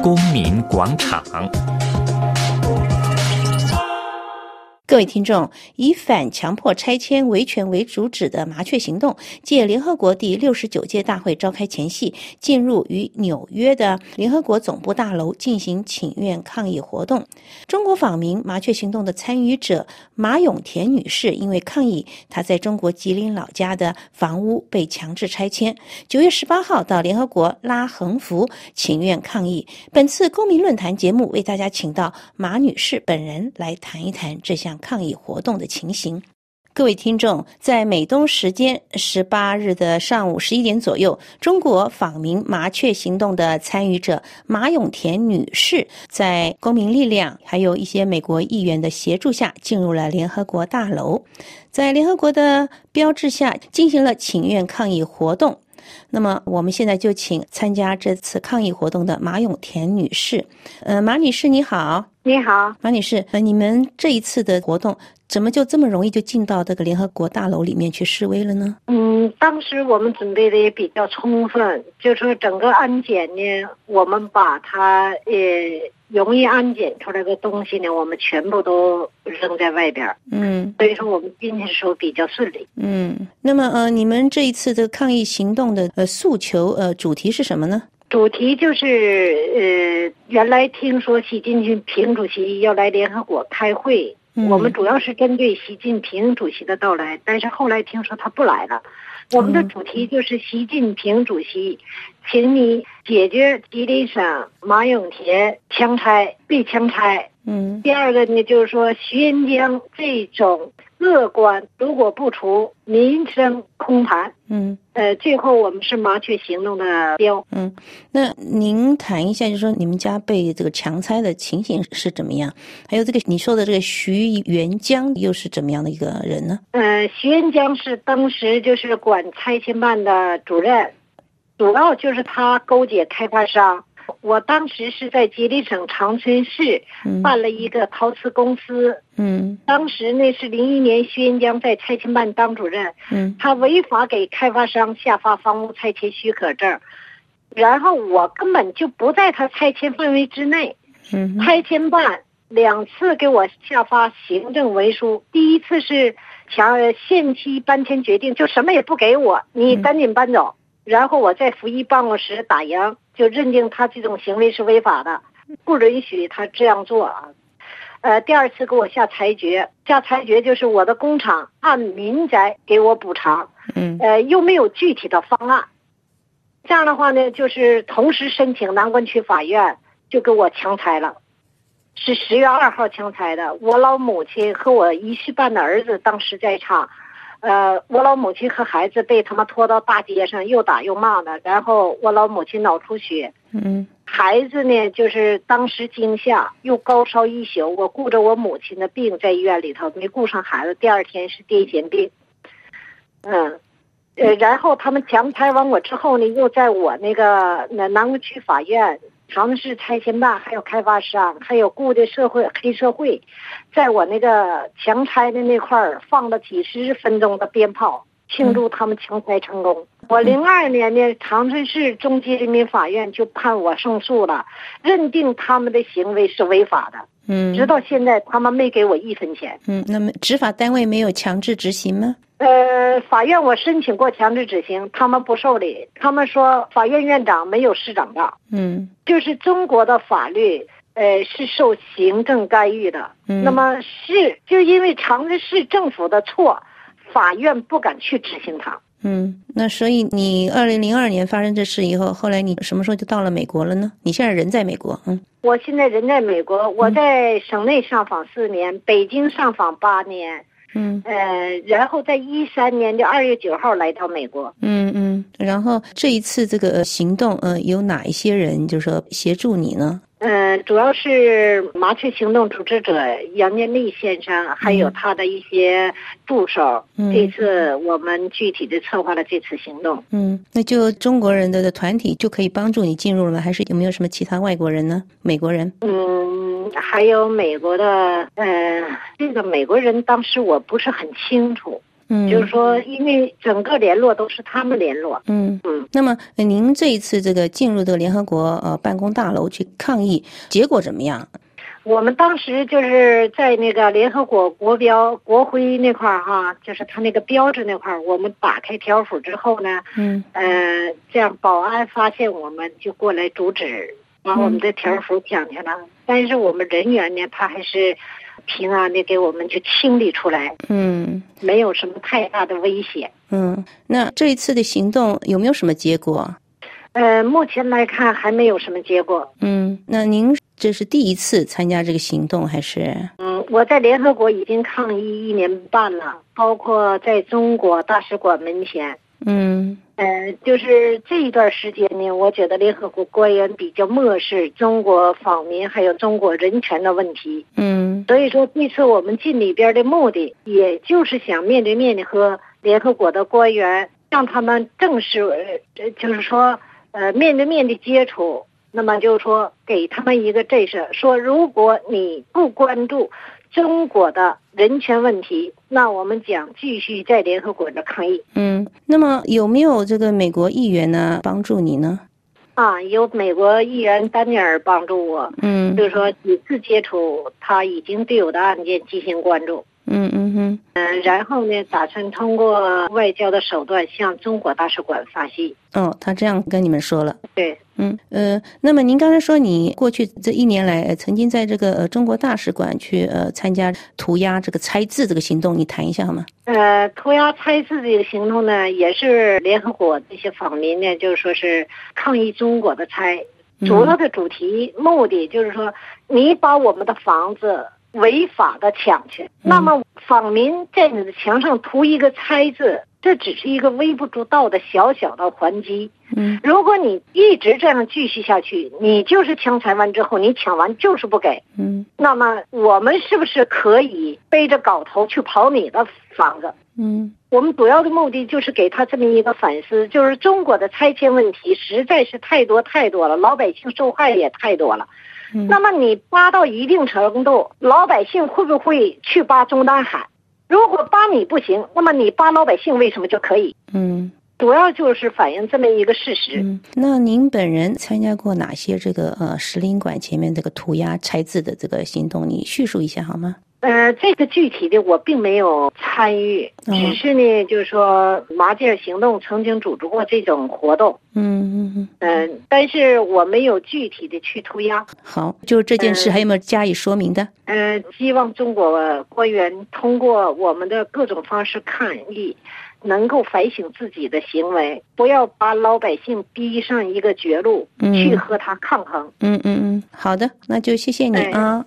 公民广场。各位听众，以反强迫拆迁维权为主旨的麻雀行动，借联合国第六十九届大会召开前夕，进入与纽约的联合国总部大楼进行请愿抗议活动。中国访民麻雀行动的参与者马永田女士，因为抗议她在中国吉林老家的房屋被强制拆迁，九月十八号到联合国拉横幅请愿抗议。本次公民论坛节目为大家请到马女士本人来谈一谈这项。抗议活动的情形，各位听众，在美东时间十八日的上午十一点左右，中国访民麻雀行动的参与者马永田女士，在公民力量还有一些美国议员的协助下，进入了联合国大楼，在联合国的标志下进行了请愿抗议活动。那么，我们现在就请参加这次抗议活动的马永田女士。呃，马女士你好，你好，马女士。呃，你们这一次的活动怎么就这么容易就进到这个联合国大楼里面去示威了呢？嗯，当时我们准备的也比较充分，就说整个安检呢，我们把它呃。容易安检出来的东西呢，我们全部都扔在外边嗯，所以说我们进去的时候比较顺利。嗯，那么呃，你们这一次的抗议行动的呃诉求呃主题是什么呢？主题就是呃，原来听说习近平主席要来联合国开会，我们主要是针对习近平主席的到来，但是后来听说他不来了。我们的主题就是习近平主席，请你解决吉林省马永田强拆被强拆。嗯。第二个呢，就是说徐延江这种恶官如果不除，民生空谈。嗯。呃，最后我们是麻雀行动的标。嗯。那您谈一下，就是说你们家被这个强拆的情形是怎么样？还有这个你说的这个徐元江又是怎么样的一个人呢？呃，徐元江是当时就是管拆迁办的主任。主要就是他勾结开发商。我当时是在吉林省长春市办了一个陶瓷公司。嗯。当时那是零一年，徐延江在拆迁办当主任。嗯。他违法给开发商下发房屋拆迁许可证，然后我根本就不在他拆迁范围之内。嗯。拆迁办两次给我下发行政文书，第一次是强限期搬迁决定，就什么也不给我，你赶紧搬走。然后我在服役办公室打赢，就认定他这种行为是违法的，不允许他这样做啊。呃，第二次给我下裁决，下裁决就是我的工厂按民宅给我补偿，嗯，呃，又没有具体的方案。这样的话呢，就是同时申请南关区法院就给我强拆了，是十月二号强拆的。我老母亲和我一岁半的儿子当时在场。呃，我老母亲和孩子被他们拖到大街上，又打又骂的。然后我老母亲脑出血，嗯，孩子呢，就是当时惊吓，又高烧一宿。我顾着我母亲的病在医院里头，没顾上孩子。第二天是癫痫病，嗯，呃，然后他们强拆完我之后呢，又在我那个南南关区法院。长春市拆迁办还有开发商，还有雇的社会黑社会，在我那个强拆的那块儿放了几十分钟的鞭炮，庆祝他们强拆成功。我零二年呢，长春市中级人民法院就判我胜诉了，认定他们的行为是违法的。嗯，直到现在他们没给我一分钱。嗯，那么执法单位没有强制执行吗？呃，法院我申请过强制执行，他们不受理。他们说法院院长没有市长大。嗯，就是中国的法律，呃，是受行政干预的。嗯，那么是就因为长春市政府的错，法院不敢去执行它。嗯，那所以你二零零二年发生这事以后，后来你什么时候就到了美国了呢？你现在人在美国，嗯。我现在人在美国，我在省内上访四年，北京上访八年。嗯，呃，然后在一三年的二月九号来到美国。嗯嗯，然后这一次这个行动，呃，有哪一些人就是说协助你呢？嗯，主要是麻雀行动组织者杨建立先生，还有他的一些助手。嗯，这次我们具体的策划了这次行动。嗯，那就中国人的的团体就可以帮助你进入了吗？还是有没有什么其他外国人呢？美国人？嗯，还有美国的，呃，这个美国人当时我不是很清楚。嗯，就是说，因为整个联络都是他们联络。嗯嗯。那么呃您这一次这个进入这个联合国呃办公大楼去抗议，结果怎么样？我们当时就是在那个联合国国标国徽那块儿哈，就是他那个标志那块儿，我们打开条幅之后呢，嗯呃，这样保安发现我们就过来阻止，把我们的条幅抢去了。但是我们人员呢，他还是平安的给我们去清理出来，嗯没有什么太大的危险。嗯，那这一次的行动有没有什么结果？呃，目前来看还没有什么结果。嗯，那您这是第一次参加这个行动还是？嗯，我在联合国已经抗议一年半了，包括在中国大使馆门前。嗯呃，就是这一段时间呢，我觉得联合国官员比较漠视中国访民还有中国人权的问题，嗯所以说这次我们进里边的目的，也就是想面对面的和联合国的官员，让他们正式，呃，就是说，呃，面对面的接触。那么就是说，给他们一个震慑，说如果你不关注中国的人权问题，那我们将继续在联合国的抗议。嗯，那么有没有这个美国议员呢帮助你呢？啊，有美国议员丹尼尔帮助我，嗯就是说几次接触，他已经对我的案件进行关注。嗯嗯哼嗯、然后呢，打算通过外交的手段向中国大使馆发信。哦，他这样跟你们说了。对，嗯呃，那么您刚才说你过去这一年来呃曾经在这个呃中国大使馆去呃参加涂鸦这个拆字这个行动，你谈一下好吗？呃，涂鸦拆字这个行动呢，也是联合国这些访民呢，就是说是抗议中国的拆，主要的主题目的就是说，你把我们的房子违法的抢去，那么访民在你的墙上涂一个拆字，这只是一个微不足道的小小的还击。嗯如果你一直这样继续下去，你就是强拆完之后，你抢完就是不给，嗯那么我们是不是可以背着镐头去刨你的房子？嗯我们主要的目的就是给他这么一个反思，就是中国的拆迁问题实在是太多太多了，老百姓受害也太多了。嗯那么你扒到一定程度，老百姓会不会去扒中南海？如果扒你不行，那么你扒老百姓为什么就可以？嗯主要就是反映这么一个事实。嗯。那您本人参加过哪些这个呃石林馆前面这个涂鸦拆字的这个行动？你叙述一下好吗？呃，这个具体的我并没有参与，嗯只是呢，就是说麻雀行动曾经组织过这种活动，嗯嗯嗯。嗯、但是我没有具体的去涂鸦。好，就这件事嗯还有没有加以说明的？呃，希望中国官员通过我们的各种方式抗议，能够反省自己的行为，不要把老百姓逼上一个绝路，嗯去和他抗衡。嗯嗯嗯，好的，那就谢谢你哎啊。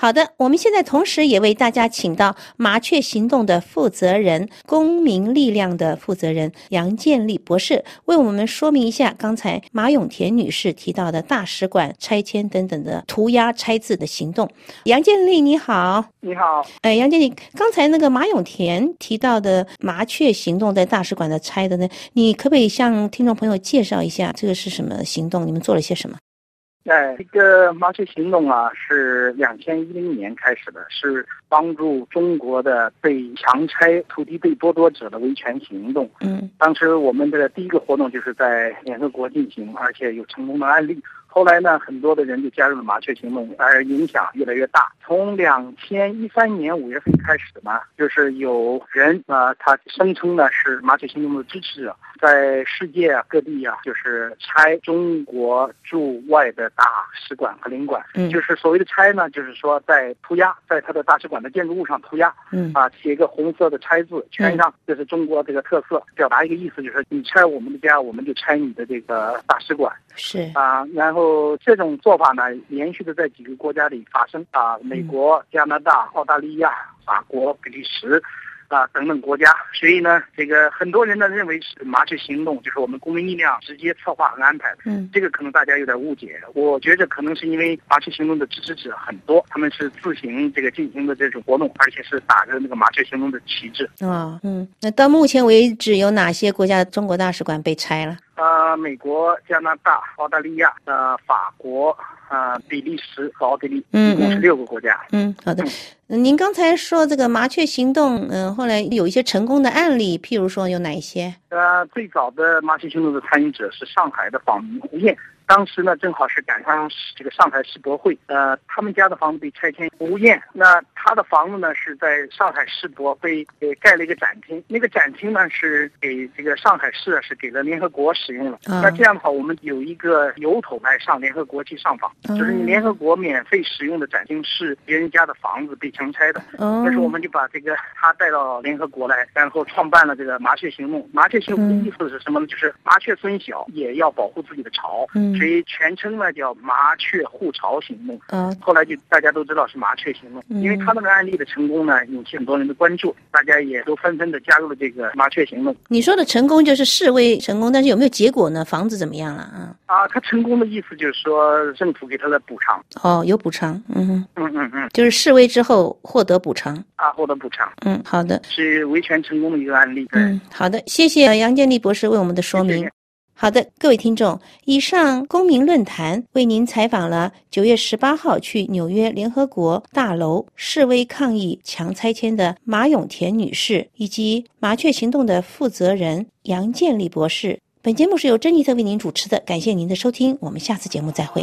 好的，我们现在同时也为大家请到麻雀行动的负责人、公民力量的负责人杨建立博士，为我们说明一下刚才马永田女士提到的大使馆拆迁等等的涂鸦拆字的行动。杨建立，你好。你好，哎，杨建立，刚才那个马永田提到的麻雀行动在大使馆的拆的呢，你可不可以向听众朋友介绍一下这个是什么行动？你们做了些什么？哎，这个麻雀行动啊，是两千一零年开始的，是帮助中国的被强拆土地被剥夺者的维权行动。嗯当时我们的第一个活动就是在联合国进行，而且有成功的案例。后来呢，很多的人就加入了麻雀行动，而影响越来越大。从两千一三年五月份开始呢，就是有人啊、呃他声称呢是麻雀行动的支持者，在世界啊各地啊，就是拆中国驻外的大使馆和领馆。嗯就是所谓的拆呢，就是说在涂鸦，在他的大使馆的建筑物上涂鸦，嗯啊，写一个红色的拆字，圈上，这是中国这个特色，表达一个意思，就是你拆我们的家，我们就拆你的这个大使馆是啊。然后这种做法呢，连续的在几个国家里发生啊，美国、加拿大、澳大利亚、法国、比利时。啊，等等国家，所以呢，这个很多人呢认为是麻雀行动，就是我们公民力量直接策划和安排的。嗯这个可能大家有点误解，我觉着可能是因为麻雀行动的支持者很多，他们是自行这个进行的这种活动，而且是打着那个麻雀行动的旗帜。啊嗯，那到目前为止有哪些国家的中国大使馆被拆了？呃，美国、加拿大、澳大利亚、呃，法国、呃，比利时和奥地利，嗯一共是六个国家。嗯，好的。嗯您刚才说这个麻雀行动，嗯、后来有一些成功的案例，譬如说有哪一些？呃，最早的麻雀行动的参与者是上海的访民胡燕，当时呢正好是赶上这个上海世博会，呃，他们家的房子被拆迁。胡燕，那他的房子呢是在上海世博被给盖了一个展厅，那个展厅呢是给这个上海市啊是给了联合国使用了。啊那这样的话，我们有一个由头来上联合国去上访，嗯就是你联合国免费使用的展厅是别人家的房子被强拆的。哦但是我们就把这个他带到联合国来，然后创办了这个麻雀行动。麻雀行动的意思是什么呢？就是麻雀虽小，也要保护自己的巢，嗯所以全称呢叫麻雀护巢行动。嗯后来就大家都知道是麻雀行动，嗯因为他那个案例的成功呢，引起很多人的关注，大家也都纷纷的加入了这个麻雀行动。你说的成功就是示威成功，但是有没有结果呢？房子怎么样了啊？啊，他成功的意思就是说政府给他的补偿，哦，有补偿，嗯哼，嗯嗯嗯，就是示威之后获得补偿。啊，获得补偿嗯，好的，是维权成功的一个案例。对，嗯，好的，谢谢杨建立博士为我们的说明谢谢。好的，各位听众，以上公民论坛为您采访了九月十八号去纽约联合国大楼示威抗议强拆迁的马永田女士，以及麻雀行动的负责人杨建立博士。本节目是由珍妮特为您主持的，感谢您的收听，我们下次节目再会。